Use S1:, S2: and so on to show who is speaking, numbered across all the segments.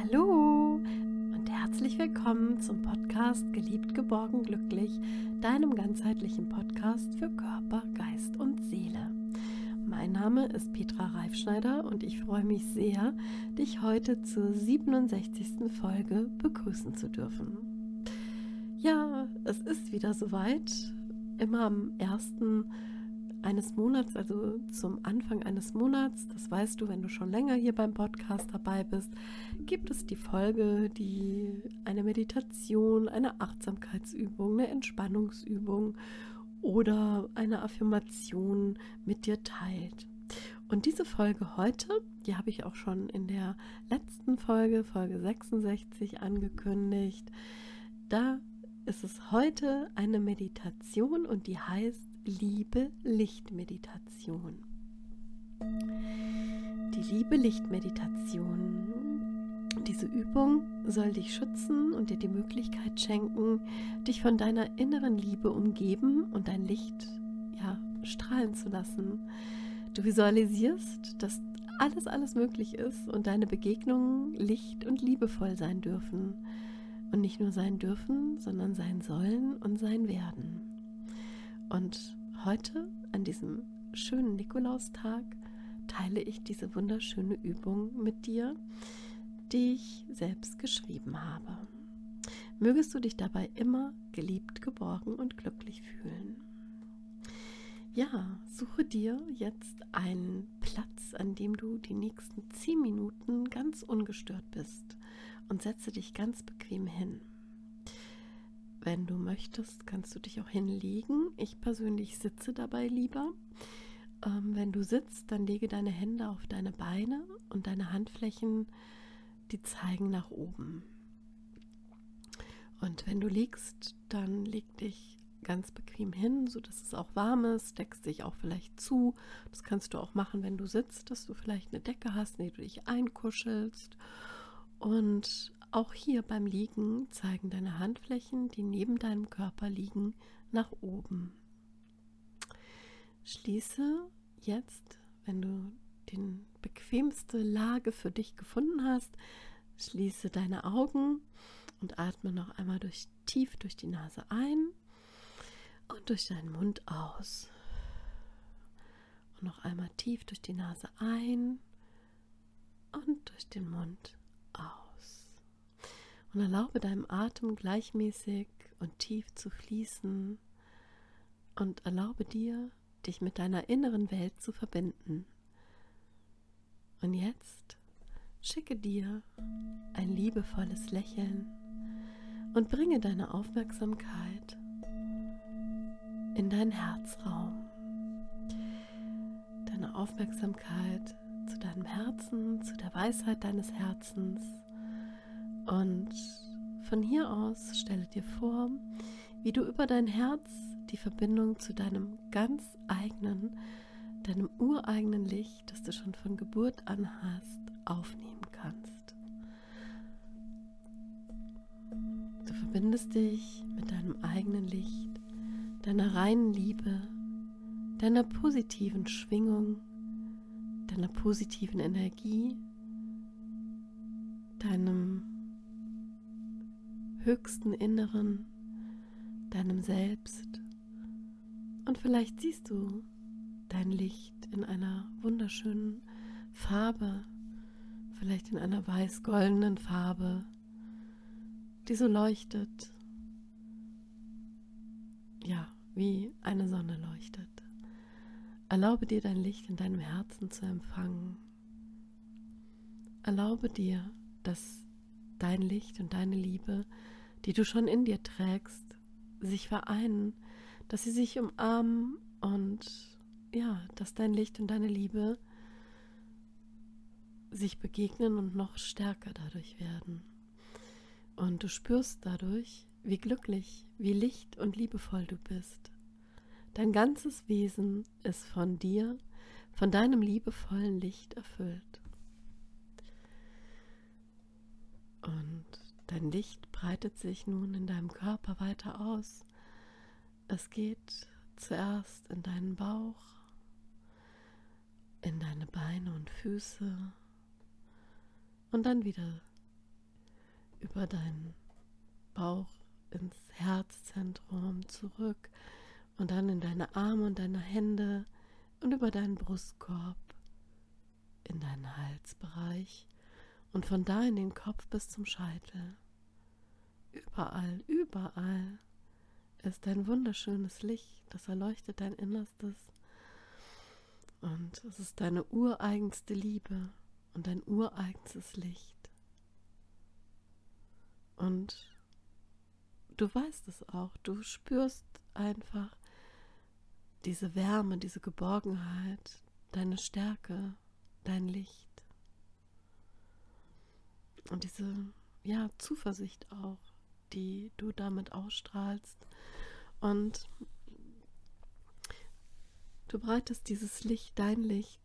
S1: Hallo und herzlich willkommen zum Podcast Geliebt, geborgen, glücklich, deinem ganzheitlichen Podcast für Körper, Geist und Seele. Mein Name ist Petra Reifschneider und ich freue mich sehr, dich heute zur 67. Folge begrüßen zu dürfen. Ja, es ist wieder soweit. Immer am ersten eines Monats, also zum Anfang eines Monats, das weißt du, wenn du schon länger hier beim Podcast dabei bist, gibt es die Folge, die eine Meditation, eine Achtsamkeitsübung, eine Entspannungsübung oder eine Affirmation mit dir teilt. Und diese Folge heute, die habe ich auch schon in der letzten Folge, Folge 66, angekündigt. Da ist es heute eine Meditation und die heißt Liebe-Licht-Meditation. Die Liebe-Licht-Meditation. Diese Übung soll dich schützen und dir die Möglichkeit schenken, dich von deiner inneren Liebe umgeben und dein Licht ja, strahlen zu lassen. Du visualisierst, dass alles, alles möglich ist und deine Begegnungen licht und liebevoll sein dürfen. Und nicht nur sein dürfen, sondern sein sollen und sein werden. Und Heute, an diesem schönen Nikolaustag, teile ich diese wunderschöne Übung mit dir, die ich selbst geschrieben habe. Mögest du dich dabei immer geliebt, geborgen und glücklich fühlen. Ja, suche dir jetzt einen Platz, an dem du die nächsten zehn Minuten ganz ungestört bist und setze dich ganz bequem hin. Wenn du möchtest, kannst du dich auch hinlegen. Ich persönlich sitze dabei lieber. Ähm, wenn du sitzt, dann lege deine Hände auf deine Beine und deine Handflächen, die zeigen nach oben. Und wenn du liegst, dann leg dich ganz bequem hin, sodass es auch warm ist, deckst dich auch vielleicht zu. Das kannst du auch machen, wenn du sitzt, dass du vielleicht eine Decke hast, in die du dich einkuschelst. Und auch hier beim Liegen zeigen deine Handflächen, die neben deinem Körper liegen, nach oben. Schließe jetzt, wenn du die bequemste Lage für dich gefunden hast, schließe deine Augen und atme noch einmal durch, tief durch die Nase ein und durch deinen Mund aus. Und noch einmal tief durch die Nase ein und durch den Mund aus und erlaube deinem Atem gleichmäßig und tief zu fließen und erlaube dir, dich mit deiner inneren Welt zu verbinden. Und jetzt schicke dir ein liebevolles Lächeln und bringe deine Aufmerksamkeit in deinen Herzraum. Deine Aufmerksamkeit zu deinem Herzen, zu der Weisheit deines Herzens und von hier aus stelle dir vor, wie du über dein Herz die Verbindung zu deinem ganz eigenen, deinem ureigenen Licht, das du schon von Geburt an hast, aufnehmen kannst. Du verbindest dich mit deinem eigenen Licht, deiner reinen Liebe, deiner positiven Schwingung, deiner positiven Energie, deinem höchsten Inneren, deinem Selbst. Und vielleicht siehst du dein Licht in einer wunderschönen Farbe, vielleicht in einer weiß-goldenen Farbe, die so leuchtet, ja, wie eine Sonne leuchtet. Erlaube dir dein Licht in deinem Herzen zu empfangen. Erlaube dir, dass dein Licht und deine Liebe die du schon in dir trägst, sich vereinen, dass sie sich umarmen und ja, dass dein Licht und deine Liebe sich begegnen und noch stärker dadurch werden. Und du spürst dadurch, wie glücklich, wie licht und liebevoll du bist. Dein ganzes Wesen ist von dir, von deinem liebevollen Licht erfüllt. Und Dein Licht breitet sich nun in deinem Körper weiter aus. Es geht zuerst in deinen Bauch, in deine Beine und Füße und dann wieder über deinen Bauch ins Herzzentrum zurück und dann in deine Arme und deine Hände und über deinen Brustkorb in deinen Halsbereich und von da in den Kopf bis zum Scheitel. Überall, überall ist ein wunderschönes Licht, das erleuchtet dein Innerstes. Und es ist deine ureigenste Liebe und dein ureigenstes Licht. Und du weißt es auch, du spürst einfach diese Wärme, diese Geborgenheit, deine Stärke, dein Licht. Und diese ja, Zuversicht auch, die du damit ausstrahlst. Und du breitest dieses Licht, dein Licht,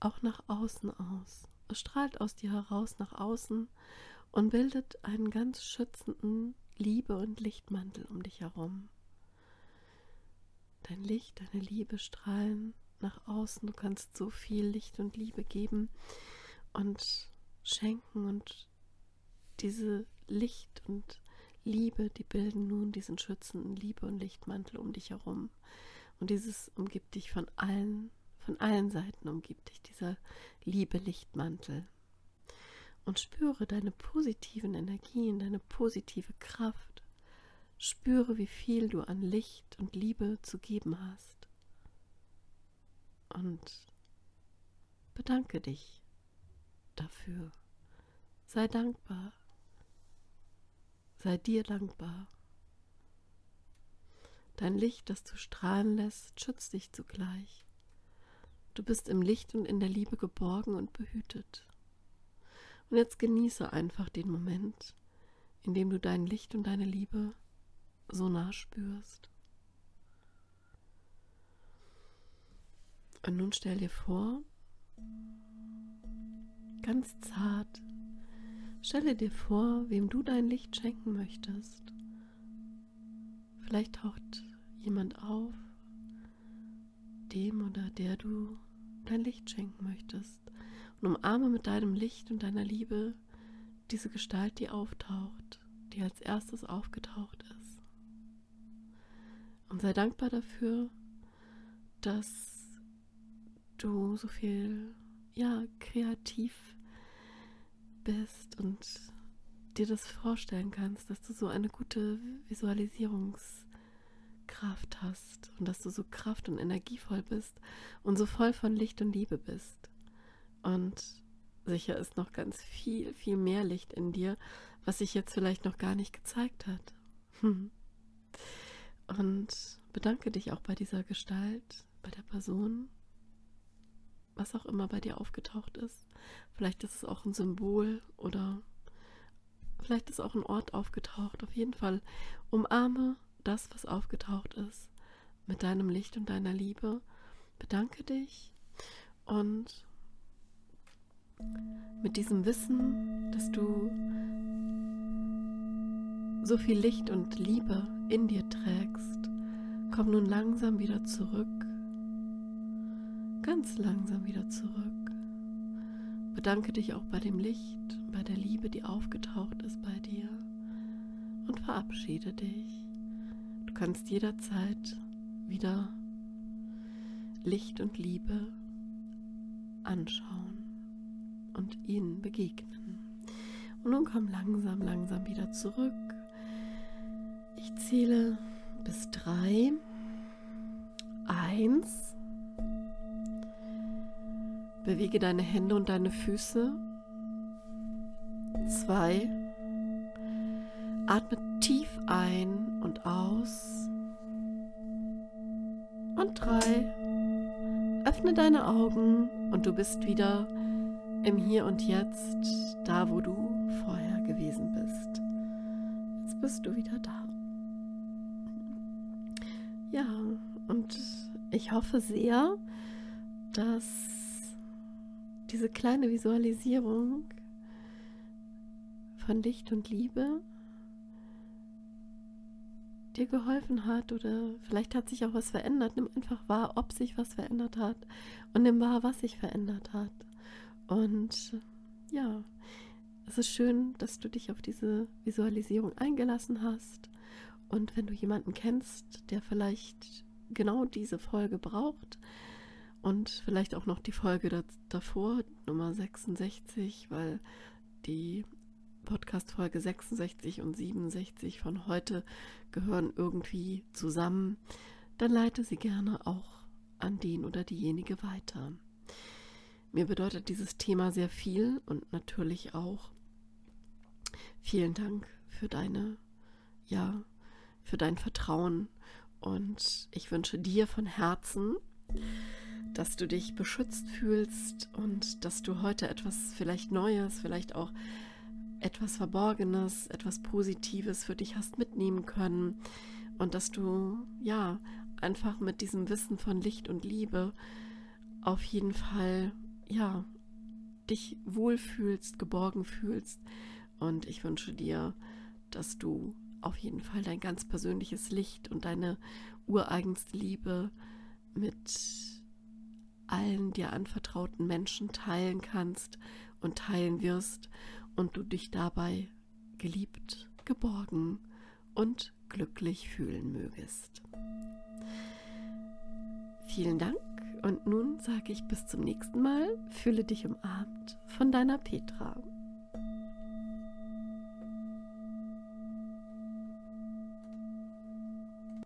S1: auch nach außen aus. Es strahlt aus dir heraus nach außen und bildet einen ganz schützenden Liebe- und Lichtmantel um dich herum. Dein Licht, deine Liebe strahlen nach außen. Du kannst so viel Licht und Liebe geben und schenken und diese Licht und Liebe, die bilden nun diesen schützenden Liebe- und Lichtmantel um dich herum. Und dieses umgibt dich von allen, von allen Seiten umgibt dich dieser Liebe-Lichtmantel. Und spüre deine positiven Energien, deine positive Kraft. Spüre, wie viel du an Licht und Liebe zu geben hast. Und bedanke dich dafür. Sei dankbar Sei dir dankbar. Dein Licht, das du strahlen lässt, schützt dich zugleich. Du bist im Licht und in der Liebe geborgen und behütet. Und jetzt genieße einfach den Moment, in dem du dein Licht und deine Liebe so nah spürst. Und nun stell dir vor, ganz zart, Stelle dir vor, wem du dein Licht schenken möchtest. Vielleicht taucht jemand auf, dem oder der du dein Licht schenken möchtest. Und umarme mit deinem Licht und deiner Liebe diese Gestalt, die auftaucht, die als erstes aufgetaucht ist. Und sei dankbar dafür, dass du so viel, ja, kreativ bist und dir das vorstellen kannst, dass du so eine gute Visualisierungskraft hast und dass du so kraft- und energievoll bist und so voll von Licht und Liebe bist. Und sicher ist noch ganz viel, viel mehr Licht in dir, was sich jetzt vielleicht noch gar nicht gezeigt hat. Und bedanke dich auch bei dieser Gestalt, bei der Person, was auch immer bei dir aufgetaucht ist. Vielleicht ist es auch ein Symbol oder vielleicht ist auch ein Ort aufgetaucht. Auf jeden Fall umarme das, was aufgetaucht ist, mit deinem Licht und deiner Liebe. Bedanke dich und mit diesem Wissen, dass du so viel Licht und Liebe in dir trägst, komm nun langsam wieder zurück ganz langsam wieder zurück. Bedanke dich auch bei dem Licht, bei der Liebe, die aufgetaucht ist bei dir und verabschiede dich. Du kannst jederzeit wieder Licht und Liebe anschauen und ihnen begegnen. Und nun komm langsam, langsam wieder zurück. Ich zähle bis drei. Eins. Bewege deine Hände und deine Füße. Zwei. Atme tief ein und aus. Und drei. Öffne deine Augen und du bist wieder im Hier und Jetzt, da wo du vorher gewesen bist. Jetzt bist du wieder da. Ja, und ich hoffe sehr, dass diese kleine Visualisierung von Licht und Liebe dir geholfen hat oder vielleicht hat sich auch was verändert. Nimm einfach wahr, ob sich was verändert hat und nimm wahr, was sich verändert hat. Und ja, es ist schön, dass du dich auf diese Visualisierung eingelassen hast. Und wenn du jemanden kennst, der vielleicht genau diese Folge braucht und vielleicht auch noch die Folge davor, Nummer 66, weil die Podcast-Folge 66 und 67 von heute gehören irgendwie zusammen, dann leite sie gerne auch an den oder diejenige weiter. Mir bedeutet dieses Thema sehr viel und natürlich auch vielen Dank für deine, ja, für dein Vertrauen. Und ich wünsche dir von Herzen, dass du dich beschützt fühlst und dass du heute etwas vielleicht Neues, vielleicht auch etwas Verborgenes, etwas Positives für dich hast mitnehmen können. Und dass du ja einfach mit diesem Wissen von Licht und Liebe auf jeden Fall ja dich wohlfühlst, geborgen fühlst. Und ich wünsche dir, dass du auf jeden Fall dein ganz persönliches Licht und deine ureigenste Liebe mit allen dir anvertrauten Menschen teilen kannst und teilen wirst und du dich dabei geliebt, geborgen und glücklich fühlen mögest. Vielen Dank und nun sage ich bis zum nächsten Mal, fühle dich umarmt von deiner Petra.